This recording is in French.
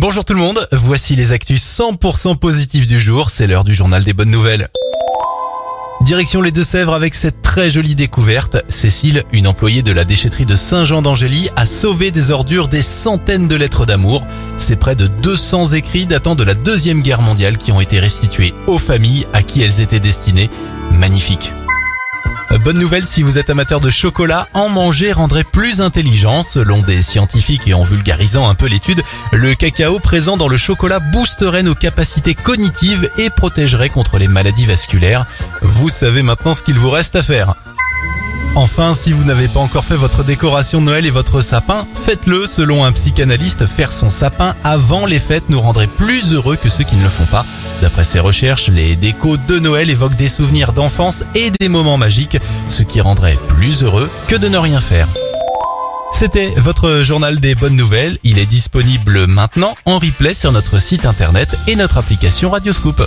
Bonjour tout le monde, voici les actus 100% positifs du jour, c'est l'heure du journal des bonnes nouvelles. Direction les Deux-Sèvres avec cette très jolie découverte. Cécile, une employée de la déchetterie de Saint-Jean d'Angély, a sauvé des ordures des centaines de lettres d'amour. C'est près de 200 écrits datant de la Deuxième Guerre mondiale qui ont été restitués aux familles à qui elles étaient destinées. Magnifique. Bonne nouvelle si vous êtes amateur de chocolat, en manger rendrait plus intelligent. Selon des scientifiques et en vulgarisant un peu l'étude, le cacao présent dans le chocolat boosterait nos capacités cognitives et protégerait contre les maladies vasculaires. Vous savez maintenant ce qu'il vous reste à faire. Enfin, si vous n'avez pas encore fait votre décoration de Noël et votre sapin, faites-le. Selon un psychanalyste, faire son sapin avant les fêtes nous rendrait plus heureux que ceux qui ne le font pas. D'après ses recherches, les décos de Noël évoquent des souvenirs d'enfance et des moments magiques, ce qui rendrait plus heureux que de ne rien faire. C'était votre journal des bonnes nouvelles. Il est disponible maintenant en replay sur notre site internet et notre application Radioscoop.